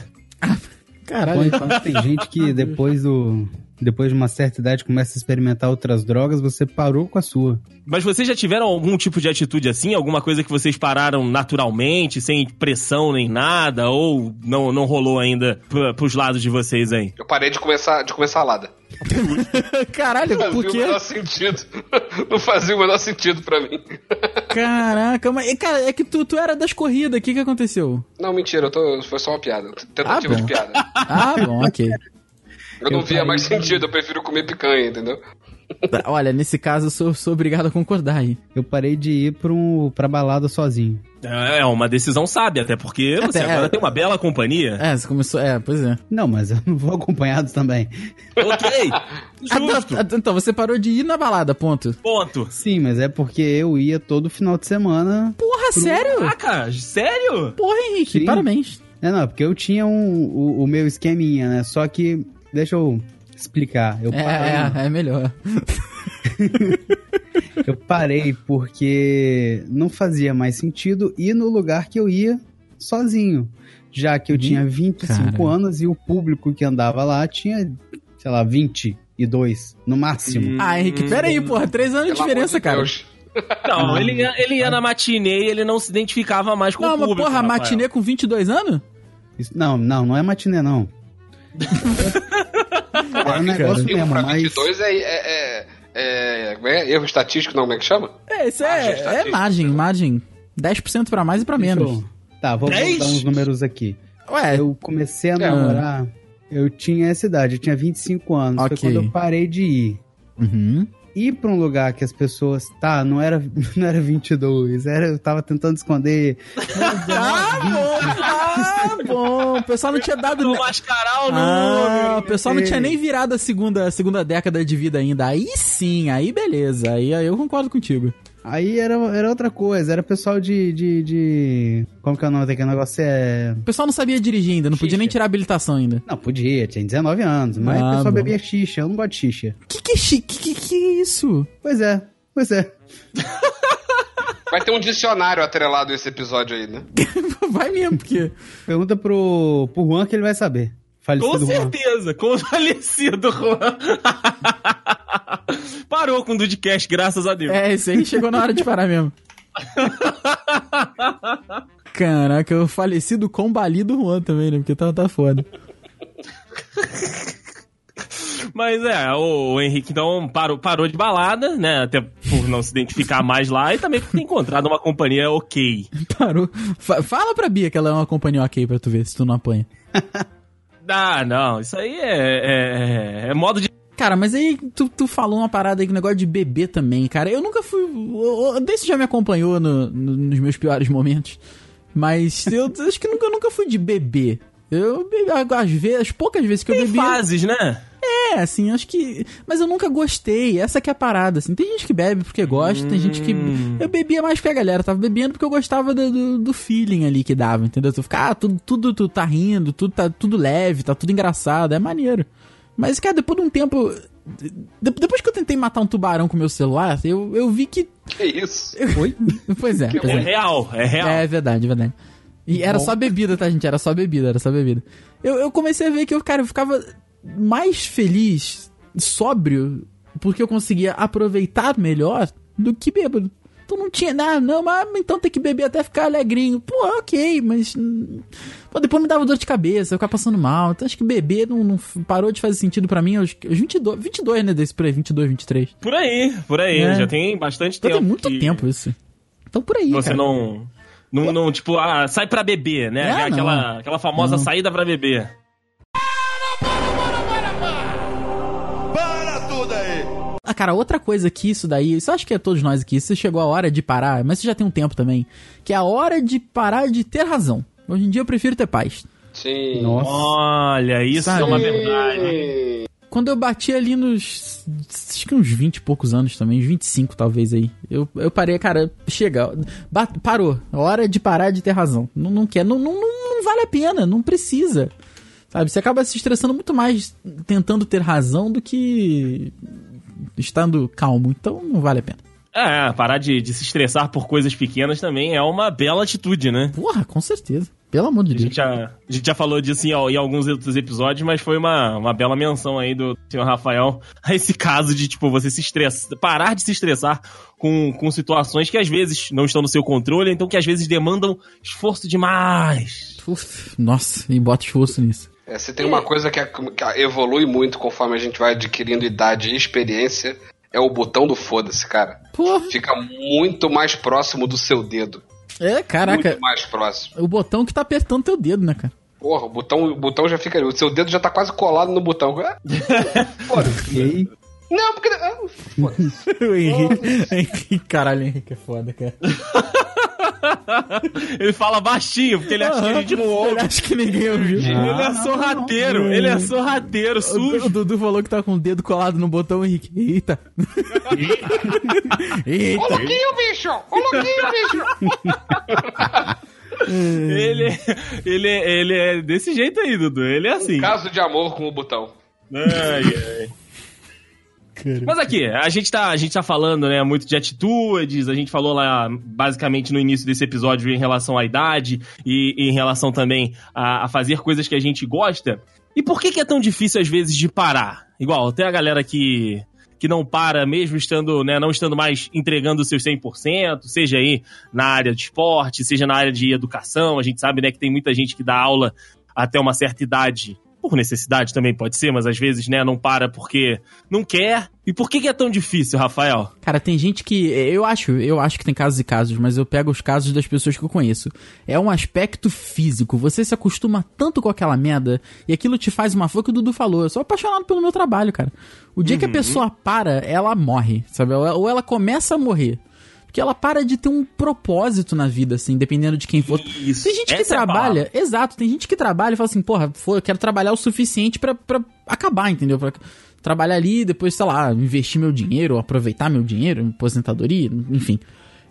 Caralho. Tem gente que depois do. Depois de uma certa idade começa a experimentar outras drogas, você parou com a sua. Mas vocês já tiveram algum tipo de atitude assim? Alguma coisa que vocês pararam naturalmente, sem pressão nem nada? Ou não, não rolou ainda pros lados de vocês aí? Eu parei de começar, de comer salada. Caralho, Não por fazia o quê? menor sentido. Não fazia o menor sentido pra mim. Caraca, mas, cara, é que tu, tu era das corridas, o que que aconteceu? Não, mentira, eu tô, foi só uma piada. Tentativa Ah, de bom. piada. Ah, bom, ok. Eu não Eu via mais sentido, eu prefiro comer picanha, entendeu? Olha, nesse caso eu sou, sou obrigado a concordar aí. Eu parei de ir pra, um, pra balada sozinho. É uma decisão sábia, até porque você Até, agora é. tem uma bela companhia. É, você começou. É, pois é. Não, mas eu não vou acompanhado também. Ok, Ah, justo. tá, então, você parou de ir na balada, ponto. Ponto. Sim, mas é porque eu ia todo final de semana. Porra, sério? Caraca, sério? Porra, Henrique, Sim. parabéns. É, não, porque eu tinha um, o, o meu esqueminha, né? Só que, deixa eu explicar. Eu É, parei, é, é melhor. eu parei porque não fazia mais sentido ir no lugar que eu ia sozinho. Já que eu tinha 25 Cara. anos e o público que andava lá tinha, sei lá, 22 no máximo. Ah, Henrique, pera aí, porra, três anos de diferença, de cara. Deus. Não, ele ia, ele ia na matinê e ele não se identificava mais com Não, o mas público. porra, Rafael. matinê com 22 anos? Isso- não, não, não é matiné, não. É um negócio Cinco mesmo, pra mas... 22 é, é, é, É, é? Erro estatístico, não, como é que chama? É, isso é, é estatística. margem, margem. 10% pra mais e pra menos. Eu- Tá, vou Dez? botar uns números aqui. Ué, Eu comecei a namorar, eu tinha essa idade, eu tinha 25 anos. Ok. Foi quando eu parei de ir. uhum. Ir pra um lugar que as pessoas. Tá, não era, não era 22, era, eu tava tentando esconder. Ah, ah, bom. O pessoal não tinha dado. Vou mascarar o Ah, nome. o pessoal não tinha nem virado a segunda, a segunda década de vida ainda. Aí sim, aí beleza. Aí, aí eu concordo contigo. Aí era, era outra coisa, era pessoal de, de, de. Como que é o nome daquele negócio? É. O pessoal não sabia dirigir ainda, não podia nem tirar a habilitação ainda. Não, podia, tinha 19 anos, mas Ah, o pessoal bom. bebia xixa, eu não gosto de xixa. Que que é que, que, que é isso? Pois é, pois é. Vai ter um dicionário atrelado a esse episódio aí, né? Vai mesmo, porque. Pergunta pro, pro Juan que ele vai saber. Com Falecido Juan. certeza, com o falecido Juan. Parou com o Dudcast, graças a Deus. É, isso aí chegou na hora de parar mesmo. Caraca, o falecido combalido Juan também, né? Porque tá, tá foda. Mas é, o, Henrique então parou, parou de balada, né? Até por não se identificar mais lá e também por ter encontrado uma companhia ok. Parou. Fa- fala pra Bia que ela é uma companhia ok pra tu ver, se tu não apanha. Ah, não, isso aí é, é, é modo de. Cara, mas aí tu, tu falou uma parada aí, que negócio de bebê também, cara. Eu nunca fui. O Desse já me acompanhou no- no- nos meus piores momentos. Mas eu acho que nunca, nunca fui de bebê. Eu bebi, às vezes, as poucas vezes que eu Tem bebi. fases, né? É, assim, acho que. Mas eu nunca gostei. Essa que é a parada, assim. Tem gente que bebe porque gosta, tem gente que. Hum. Eu bebia mais porque a galera tava bebendo porque eu gostava do, do, do feeling ali que dava, entendeu? Tu fica, ah, tudo, tudo tu tá rindo, tudo tá tudo leve, tá tudo engraçado, é maneiro. Mas, cara, depois de um tempo. de- depois que eu tentei matar um tubarão com meu celular, eu, eu vi que. Que isso? Oi? Pois é, pois É é. real, é real. É verdade, é verdade. E era só bebida, tá, gente? Era só bebida, era só bebida. Eu, eu comecei a ver que eu, cara, eu ficava mais feliz, sóbrio, porque eu conseguia aproveitar melhor do que bêbado. Então não tinha nada, não, mas então tem que beber até ficar alegrinho. Pô, ok, mas. hum, Pô, depois me dava dor de cabeça, eu ficava passando mal. Então acho que beber não, não parou de fazer sentido pra mim aos, aos 22, 22, né? Desse por aí, 22, 23. Por aí, por aí. É. Já tem bastante Então tempo. tem muito que tempo isso. Então por aí, Você cara. não, não. Não, tipo, ah, sai pra beber, né? Ah, aquela, não. aquela famosa Não. saída pra beber. Cara, outra coisa que isso daí, isso acho que é todos nós aqui, isso chegou a hora de parar, mas isso já tem um tempo também, que é a hora de parar de ter razão. Hoje em dia eu prefiro ter paz. Sim. Nossa. Olha, isso Sabe? é uma verdade. Quando eu bati ali nos. Acho que uns 20 e poucos anos também, uns 25 talvez aí. Eu, eu parei, cara, chega. ba- parou. Hora de parar de ter razão. Não, não quer, não, não, não, não vale a pena, não precisa. Sabe? Você acaba se estressando muito mais tentando ter razão do que estando calmo. Então não vale a pena. É, parar de, de se estressar por coisas pequenas também é uma bela atitude, né? Porra, com certeza. Pelo amor de A gente Deus. já, a gente já falou disso em, em alguns outros episódios, mas foi uma, uma bela menção aí do senhor Rafael a esse caso de, tipo, você se estressar, parar de se estressar com, com situações que às vezes não estão no seu controle, então que às vezes demandam esforço demais. Uf, nossa, e bota esforço nisso. É, se tem uma coisa que, é- que evolui muito conforme a gente vai adquirindo idade e experiência, é o botão do foda-se, cara. Porra. Fica muito mais próximo do seu dedo. É, caraca. Muito mais próximo. O botão que tá apertando teu dedo, né, cara? Porra, o botão, o botão já fica ali. O seu dedo já tá quase colado no botão. Ah, Foda-se. Não, porque. ah, foda-se. o Henrique, Henrique. Caralho, o Henrique é foda, cara. Ele fala baixinho, porque ele acha que a gente não ouve. Ele acha que ninguém ouviu. Ele é sorrateiro, ele é sorrateiro, sujo. o Dudu falou que tá com o dedo colado no botão, Henrique. Eita. Ô, Eita. louquinho, bicho! Ô, louquinho, bicho! Ele, ele, ele é desse jeito aí, Dudu. Ele é assim. Caso de amor com o botão. Ai, ai. Mas aqui, a gente, tá, a gente tá falando, né, muito de atitudes, a gente falou lá, basicamente, no início desse episódio em relação à idade e, e em relação também a, a fazer coisas que a gente gosta. E por que, que é tão difícil, às vezes, de parar? Igual, tem a galera que, que não para, mesmo estando, né, não estando mais entregando os seus 100%, seja aí na área de esporte, seja na área de educação. A gente sabe, né, que tem muita gente que dá aula até uma certa idade por necessidade também pode ser, mas às vezes, né, não para porque não quer. E por que, que é tão difícil, Rafael? Cara, tem gente que. Eu acho, eu acho que tem casos e casos, mas eu pego os casos das pessoas que eu conheço. É um aspecto físico. Você se acostuma tanto com aquela merda e aquilo te faz uma. Foi o que o Dudu falou. Eu sou apaixonado pelo meu trabalho, cara. O dia que a pessoa para, ela morre, sabe? Ou ela começa a morrer. Porque ela para de ter um propósito na vida, assim, dependendo de quem for. Isso. Tem gente que Essa é trabalha, exato, tem gente que trabalha e fala assim, porra, foi, eu quero trabalhar o suficiente pra, pra acabar, entendeu? Pra trabalhar ali, depois, sei lá, investir meu dinheiro, aproveitar meu dinheiro, aposentadoria, enfim.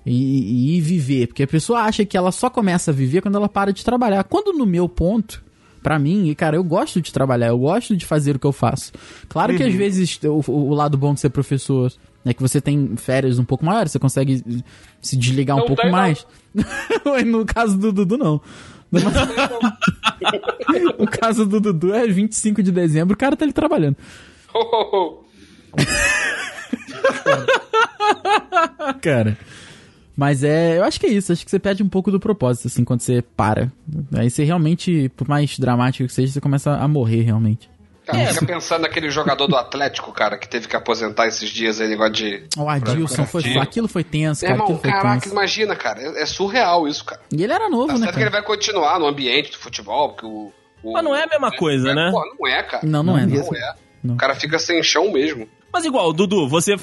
E, e viver. Porque a pessoa acha que ela só começa a viver quando ela para de trabalhar. Quando no meu ponto, pra mim, e cara, eu gosto de trabalhar, eu gosto de fazer o que eu faço. Claro que às vezes o, o lado bom de ser professor é que você tem férias um pouco maiores, você consegue se desligar um Não pouco não. mais. no caso do Dudu, não. no caso do Dudu é 25 de dezembro, o cara tá ali trabalhando. Cara. Mas é, eu acho que é isso, acho que você perde um pouco do propósito, assim, quando você para. Aí você realmente, por mais dramático que seja, você começa a morrer realmente. Cara, É. fica pensando naquele jogador do Atlético, cara, que teve que aposentar esses dias aí, negócio de. O Adilson foi. Aquilo foi tenso, cara. irmão, caraca, tenso. imagina, cara. É, é surreal isso, cara. E ele era novo, Tá né, certo que ele cara? vai continuar no ambiente do futebol, porque o. o- Mas não é a mesma coisa, é, né? Pô, não é, cara. Não, não, é. Não. Não é. Não. O cara fica sem chão mesmo. Mas igual, Dudu, você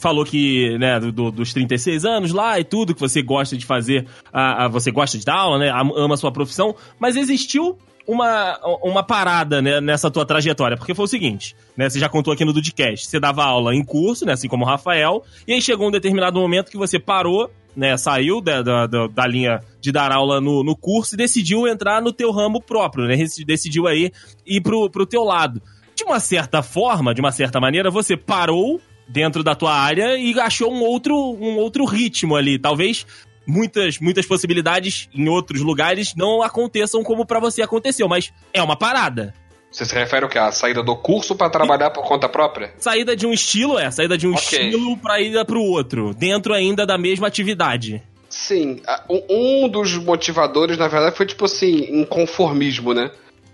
falou que, né, do- do- dos 36 anos lá e tudo, que você gosta de fazer, a, a- você gosta de dar aula, né, am- ama a sua profissão, mas existiu uma, uma parada né, nessa tua trajetória, porque foi o seguinte, né, você já contou aqui no Dudcast, você dava aula em curso, né, assim como o Rafael, e aí chegou um determinado momento que você parou, né, saiu da, da, da- linha de dar aula no, no curso e decidiu entrar no teu ramo próprio, né, decidiu aí ir pro, pro teu lado. De uma certa forma, de uma certa maneira, você parou dentro da tua área e achou um outro, um outro ritmo ali. Talvez muitas, muitas possibilidades em outros lugares não aconteçam como pra você aconteceu, mas é uma parada. Você se refere ao quê? A saída do curso pra trabalhar por conta própria? Saída de um estilo é, saída de um Ok. estilo pra ir pro outro, dentro ainda da mesma atividade. Sim. um- dos motivadores, na verdade, foi tipo assim, inconformismo, né?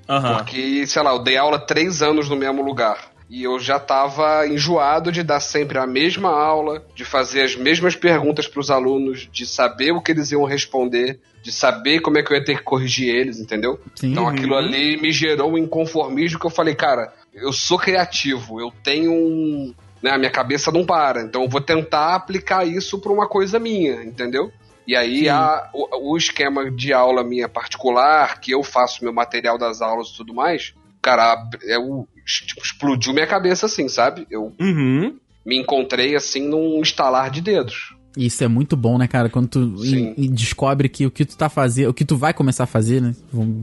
Aham. Porque, sei lá, eu dei aula três anos no mesmo lugar. E eu já tava enjoado de dar sempre a mesma aula, de fazer as mesmas perguntas pros alunos, de saber o que eles iam responder, de saber como é que eu ia ter que corrigir eles, entendeu? Sim. Então aquilo ali me gerou um inconformismo que eu falei, cara, eu sou criativo, eu tenho um. Né, a minha cabeça não para, então eu vou tentar aplicar isso pra uma coisa minha, entendeu? E aí a, o, o esquema de aula minha particular, que eu faço meu material das aulas e tudo mais, cara, é o, tipo, explodiu minha cabeça assim, sabe? Eu Uhum. me encontrei assim num estalar de dedos. Isso é muito bom, né, cara? Quando tu e- e descobre que o que tu tá fazendo, o que tu vai começar a fazer, né?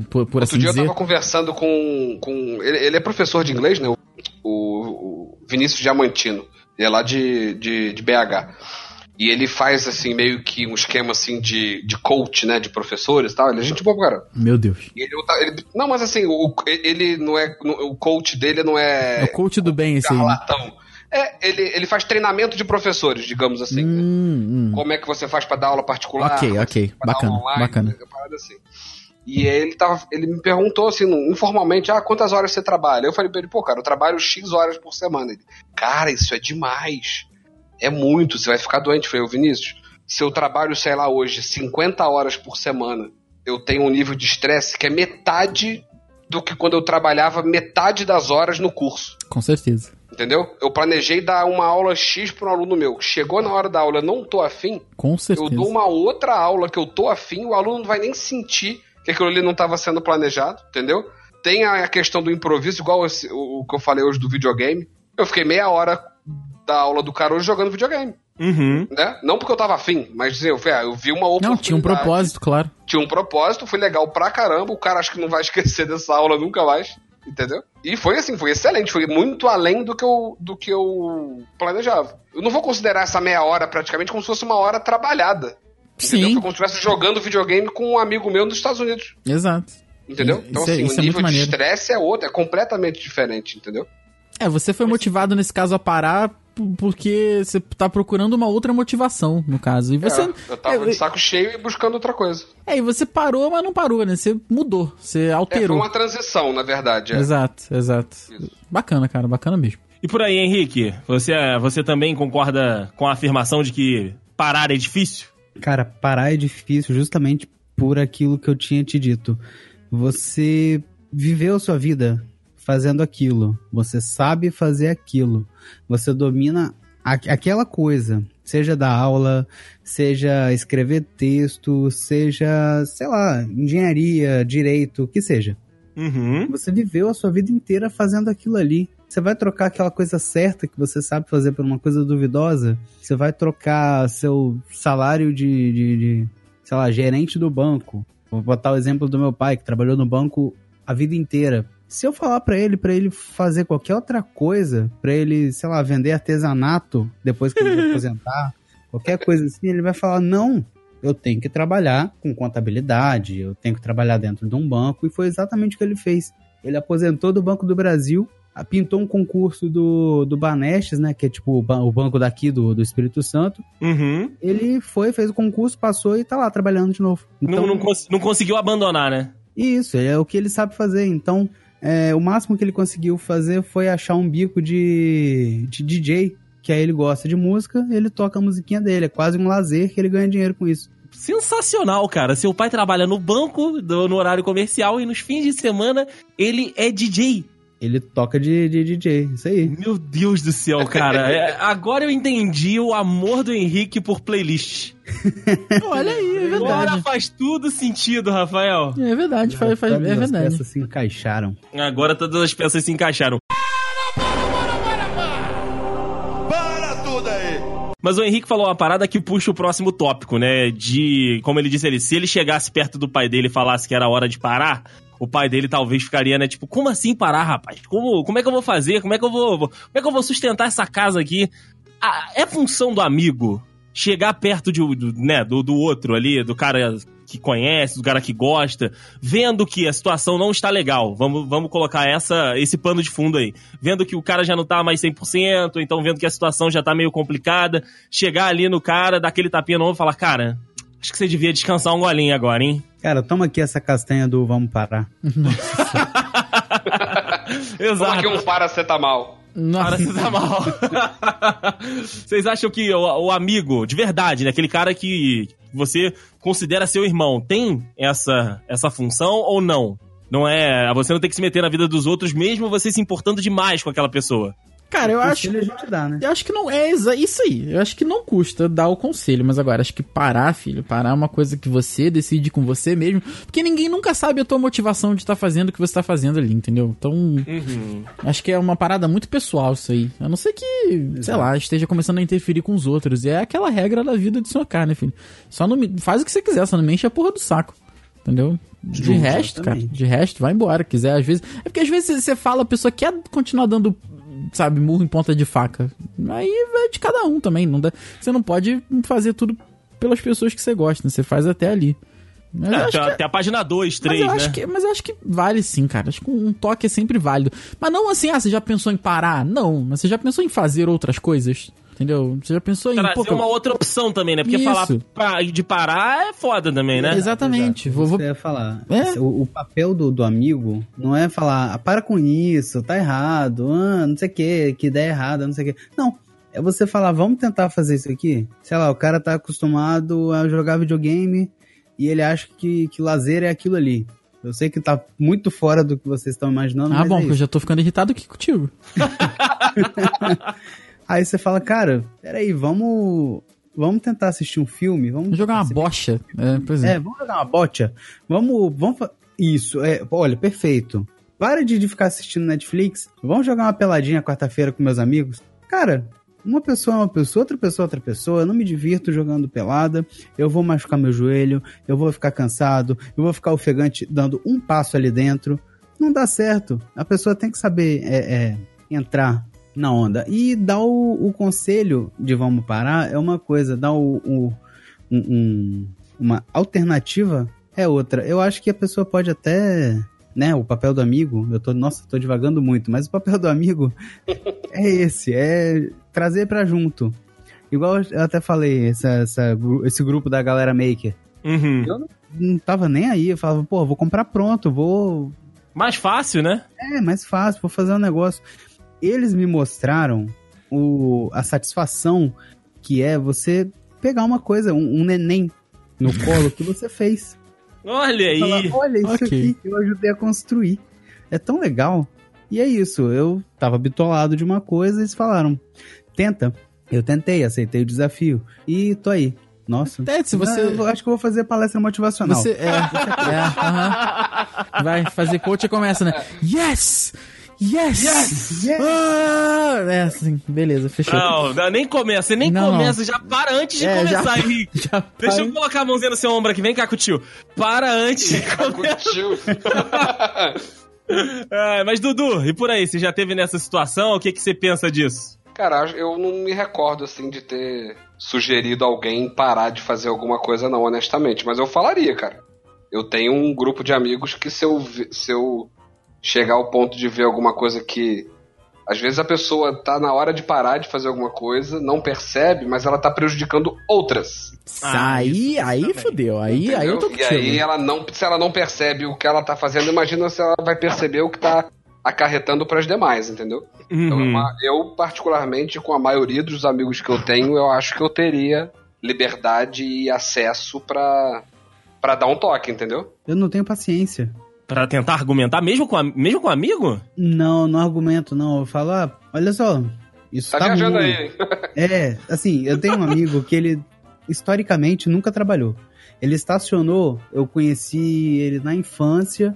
Por, por Outro assim dia dizer. eu tava conversando com. com ele, ele é professor de inglês, né? O, o Vinícius Diamantino. Ele é lá de, de, de BH. E ele faz, assim, meio que um esquema, assim, de, de coach, né? De professores e tal. Ele é gente boa, cara. Meu Deus. Ele, ele- não, mas assim, o, ele não é. O coach dele não É é. o coach do bem esse aí. né? charlatão. É, ele, ele faz treinamento de professores, digamos assim. né? Hum, hum. Como é que você faz pra dar aula particular? Ok, é ok. Bacana, aula bacana. parada assim. E aí ele, tava, ele me perguntou assim, informalmente, ah, quantas horas você trabalha? Eu falei pra ele, pô, cara, eu trabalho X horas por semana. Ele, cara, isso é demais. É muito, você vai ficar doente. Eu falei, ô Vinícius, se eu trabalho, sei lá, hoje, 50 horas por semana, eu tenho um nível de estresse que é metade do que quando eu trabalhava metade das horas no curso. Com certeza. Entendeu? Eu planejei dar uma aula X para um aluno meu. Chegou na hora da aula, eu não tô afim, Com eu certeza. dou uma outra aula que eu tô afim, o aluno não vai nem sentir que aquilo ali não estava sendo planejado, entendeu? Tem a questão do improviso, igual esse- o, o que eu falei hoje do videogame. Eu fiquei meia hora da aula do cara hoje jogando videogame, Uhum. né? Não porque eu tava afim, mas assim, eu, falei, ah, eu vi uma oportunidade. Não, tinha um propósito, claro. Tinha um propósito, foi legal pra caramba. O cara acho que não vai esquecer dessa aula nunca mais. Entendeu? E foi assim, foi excelente, foi muito além do que eu, do que eu planejava. Eu não vou considerar essa meia hora praticamente como se fosse uma hora trabalhada. Entendeu? Sim, Foi como se estivesse jogando videogame com um amigo meu nos Estados Unidos. exato. Entendeu? Isso então, é- assim, isso o é nível de maneiro. estresse é outro, é completamente diferente, entendeu? É, você foi motivado nesse caso a parar porque você tá procurando uma outra motivação, no caso. E você. É, eu tava é, de saco cheio e buscando outra coisa. é, e você parou, mas não parou, né? Você mudou, você É, foi alterou. uma transição, na verdade. é. Exato, exato. Isso. Bacana, cara, bacana mesmo. E por aí, Henrique, você, você também concorda com a afirmação de que parar é difícil? Cara, parar é difícil justamente por aquilo que eu tinha te dito. Você viveu a sua vida fazendo aquilo. Você sabe fazer aquilo. Você domina aquela coisa. Seja dar aula, seja escrever texto, seja, sei lá, engenharia, direito, o que seja. Uhum. Você viveu a sua vida inteira fazendo aquilo ali. Você vai trocar aquela coisa certa que você sabe fazer por uma coisa duvidosa? Você vai trocar seu salário de, de, de, sei lá, gerente do banco. Vou botar o exemplo do meu pai, que trabalhou no banco a vida inteira. Se eu falar pra ele, pra ele fazer qualquer outra coisa, pra ele, sei lá, vender artesanato depois que ele se aposentar, qualquer coisa assim, ele vai falar: não, eu tenho que trabalhar com contabilidade, eu tenho que trabalhar dentro de um banco, e foi exatamente o que ele fez. Ele aposentou do Banco do Brasil, pintou um concurso do, do Banestes, né, que é tipo o banco daqui do, do Espírito Santo. Uhum. Ele foi, fez o concurso, passou e tá lá trabalhando de novo. Então, não, não, cons- não conseguiu abandonar, né? isso, é o que ele sabe fazer. Então, é, o máximo que ele conseguiu fazer foi achar um bico de, de DJ, que aí ele gosta de música, ele toca a musiquinha dele. É quase um lazer que ele ganha dinheiro com isso. Sensacional, cara. Seu pai trabalha no banco, no horário comercial, e nos fins de semana ele é DJ. Ele toca de, de DJ, isso aí. Meu Deus do céu, cara. É, agora eu entendi o amor do Henrique por playlist. Olha aí, é Agora verdade. faz tudo sentido, Rafael. É verdade, faz, faz, é Todas as verdade. peças se encaixaram. Agora todas as peças se encaixaram. Para tudo aí! Mas o Henrique falou uma parada que puxa o próximo tópico, né? De, como ele disse ali, se ele chegasse perto do pai dele e falasse que era hora de parar, o pai dele talvez ficaria, né? Tipo, como assim parar, rapaz? Como, como é que eu vou fazer? Como é que eu vou, vou- como é que eu vou sustentar essa casa aqui? Ah, é função do amigo chegar perto de, do, né, do, do outro ali, do cara que conhece, do cara que gosta, vendo que a situação não está legal. Vamos, vamos colocar essa, esse pano de fundo aí. Vendo que o cara já não tá mais 100%, então vendo que a situação já tá meio complicada, chegar ali no cara, dar aquele tapinha no ombro e falar, cara, acho que você devia descansar um golinho agora, hein? Cara, toma aqui essa castanha do Vamos Parar. Toma Exato. aqui um paracetamol. Nossa. Para se dar mal. Vocês acham que o, o amigo, de verdade, né? Aquele cara que você considera seu irmão, tem essa, essa função ou não? Não é. Você não tem que se meter na vida dos outros, mesmo você se importando demais com aquela pessoa. Cara, eu acho. A gente dá, né? Eu acho que não é isso aí. Eu acho que não custa dar o conselho, mas agora acho que parar, filho, parar é uma coisa que você decide com você mesmo, porque ninguém nunca sabe a tua motivação de estar fazendo o que você tá fazendo ali, entendeu? Então, acho que é uma parada muito pessoal isso aí. A não ser que, sei lá, esteja começando a interferir com os outros. E é aquela regra da vida de sua cara, né, filho? Só não me... faz o que você quiser, só não me enche a porra do saco. Entendeu? De Justo, resto, cara, exatamente. de resto, vai embora. Quiser, às vezes. É porque às vezes você fala, a pessoa quer continuar dando, sabe, murro em ponta de faca. Aí é de cada um também. Não dá, você não pode fazer tudo pelas pessoas que você gosta, né? Você faz até ali. Mas É, até, que- até a página 2, mas 3, eu, né? acho que, mas eu acho que vale sim, cara. Acho que um toque é sempre válido. Mas não assim, ah, você já pensou em parar? Não, mas você já pensou em fazer outras coisas? Entendeu? Você já pensou em. Trazer uma outra opção também, né? Porque Isso. falar pa- de parar é foda também, né? Exatamente. Exato. Vou, vou- eu ia falar. É? O, o papel do, do amigo não é falar, ah, para com isso, tá errado, ah, não sei o que, que ideia errada, não sei o que. Não. É você falar, vamos tentar fazer isso aqui? Sei lá, o cara tá acostumado a jogar videogame e ele acha que, que lazer é aquilo ali. Eu sei que tá muito fora do que vocês estão imaginando, Ah, mas bom, é porque eu já tô ficando irritado aqui contigo. Aí você fala, cara, peraí, vamos, vamos tentar assistir um filme? Vamos jogar uma bocha. É, pois é. É, vamos jogar uma bocha? Vamos, vamos Isso, é, olha, perfeito. Para de, de ficar assistindo Netflix. Vamos jogar uma peladinha quarta-feira com meus amigos. Cara, uma pessoa é uma pessoa, outra pessoa é outra pessoa. Eu não me divirto jogando pelada. Eu vou machucar meu joelho, eu vou ficar cansado, eu vou ficar ofegante dando um passo ali dentro. Não dá certo. A pessoa tem que saber é, é, entrar na onda. E dar o, o conselho de vamos parar é uma coisa, dar o, o- um- um- uma alternativa é outra. Eu acho que a pessoa pode até né, o papel do amigo, eu tô, nossa, tô divagando muito, mas o papel do amigo é esse, é trazer pra junto. Igual eu até falei, essa, essa, esse grupo da galera maker. Uhum. Eu não, não tava nem aí, eu falava, pô, vou comprar pronto, vou. Mais fácil, né? É, mais fácil, vou fazer um negócio. Eles me mostraram o, a satisfação que é você pegar uma coisa, um, um neném no colo que você fez. Olha aí. Falar, Olha isso Ok. aqui que eu ajudei a construir. É tão legal. E é isso, eu tava bitolado de uma coisa e eles falaram, tenta. Eu tentei, aceitei o desafio. E tô aí. Nossa. É, se você- Eu acho que eu vou fazer palestra motivacional. Você é, é aham. Vai fazer coach e começa, né? Yes! Yes! Yes! Yes! Ah! É assim, beleza, fechou. Não, não, nem começa, você nem Não, começa, já para antes de É, já- começar, Henrique. Já Deixa para- eu colocar a mãozinha no seu ombro aqui, vem cá, Cutil. Para antes de começar. Ah, mas Dudu, e por aí, você já teve nessa situação? O que, que você pensa disso? Cara, eu não me recordo assim de ter sugerido alguém parar de fazer alguma coisa, não, honestamente. Mas eu falaria, cara. Eu tenho um grupo de amigos que se eu, se eu chegar ao ponto de ver alguma coisa que. Às vezes a pessoa tá na hora de parar de fazer alguma coisa, não percebe, mas ela tá prejudicando outras. Ah, aí, aí também. fudeu. Aí, aí eu tô? E aí ela não, se ela não percebe o que ela tá fazendo, imagina se ela vai perceber o que tá acarretando pras demais, entendeu? Então, Uhum. uma- eu, particularmente, com a maioria dos amigos que eu tenho, eu acho que eu teria liberdade e acesso pra, pra dar um toque, entendeu? Eu não tenho paciência. Pra tentar argumentar, mesmo com, a- mesmo com amigo? Não, não argumento, não. Eu falo, ah, olha só, isso Tá, tá, viajando ruim. aí. É, assim, eu tenho um amigo que ele, historicamente, nunca trabalhou. Ele estacionou, eu conheci ele na infância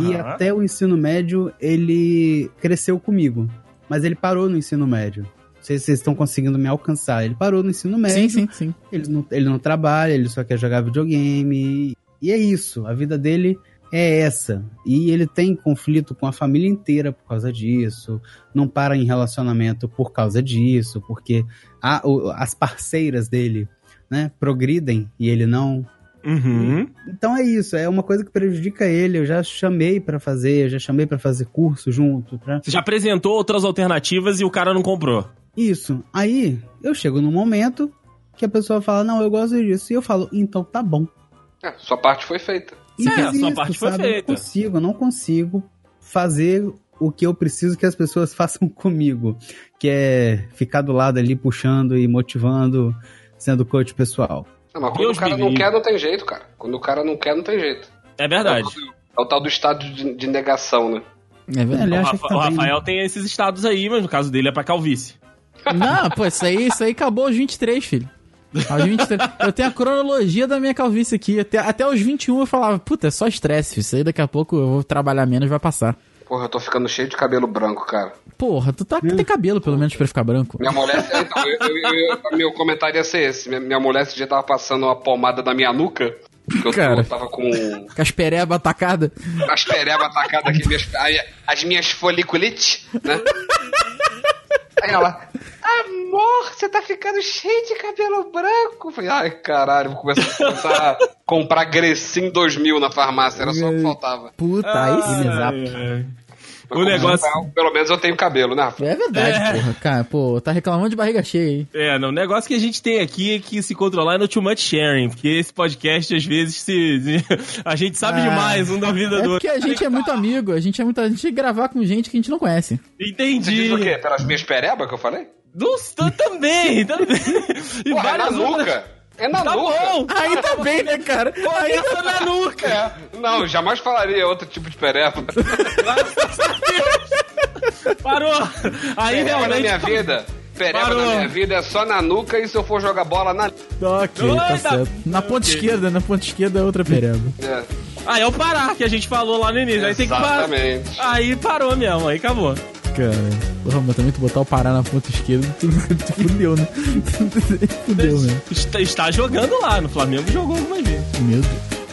e Aham. até o ensino médio ele cresceu comigo. Mas ele parou no ensino médio. Não sei se vocês estão conseguindo me alcançar. Ele parou no ensino médio. Sim, sim, sim. Ele não, ele não trabalha, ele só quer jogar videogame. E é isso. A vida dele é essa. E ele tem conflito com a família inteira por causa disso. Não para em relacionamento por causa disso. Porque a- o- as parceiras dele, né, progridem e ele não. Uhum. Então é isso. É uma coisa que prejudica ele. Eu já chamei pra fazer, eu já chamei pra fazer curso junto. Pra... Você já apresentou outras alternativas e o cara não comprou. Isso. Aí eu chego num momento que a pessoa fala: Não, eu gosto disso. E eu falo: Então tá bom. É, sua parte foi feita. E É, a sua parte foi sabe? feita. Eu não consigo, eu não consigo fazer o que eu preciso que as pessoas façam comigo, que é ficar do lado ali puxando e motivando, sendo coach pessoal. Não, mas quando Deus o cara não quer, não tem jeito, cara. Quando o cara não quer, não tem jeito. É verdade. É o tal do estado de, de negação, né? É verdade. Ele O, Rafa- tá o bem, Rafael né? tem esses estados aí, mas no caso dele é pra calvície. Não, pô, isso aí, isso aí acabou aos 23, filho. Aos 23. Eu tenho a cronologia da minha calvície aqui. Até, até os 21 eu falava, puta, é só estresse. Isso aí daqui a pouco eu vou trabalhar menos e vai passar. Porra, eu tô ficando cheio de cabelo branco, cara. Porra, tu tá, tem cabelo pelo menos pra ficar branco. Minha mulher. Então, eu, eu- eu- meu comentário ia ser esse. Minha, minha mulher esse dia tava passando uma pomada na minha nuca. Que eu, Cara. tava com Com as pereba atacadas. as perebas atacadas aqui, minhas- as minhas foliculites, né? Aí ela, amor, você tá ficando cheio de cabelo branco. Eu falei, ai caralho, vou começar, começar a comprar Grecin 2000 na farmácia, era só o que faltava. Puta, aí sim. O negócio- Pelo menos eu tenho cabelo, né, Rafa? É verdade, porra. Cara, pô, tá reclamando de barriga cheia aí. É, não, o negócio que a gente tem aqui é que se controlar é no too much sharing, porque esse podcast às vezes se, a gente sabe Ah, demais um da vida É do porque outro. a gente é muito amigo, a gente é muito. A gente tem que gravar com gente que a gente não conhece. Você Entendi. diz o quê? Pelas minhas perebas que eu falei? Do, também, também. E Porra, é na várias outras- nuca. É na Tá nuca. bom. Aí tá bem, né, cara? Aí Essa na nuca. É. Não, jamais falaria outro tipo de pereba. Parou. Aí Pereba na realmente. minha vida. Pereba Parou. na minha vida é só na nuca e se eu for jogar bola na. Ok, tá Doida. certo. Na ponta esquerda, na ponta esquerda é outra pereba. É, Aí é o parar que a gente falou lá no início. Aí tem que parar. exatamente. Aí parou mesmo, aí acabou. Cara, porra, mas também tu botar o Pará na ponta esquerda, tu, tu fudeu, né? fudeu, né? Está, está jogando lá, no Flamengo jogou algumas vezes. Meu Deus.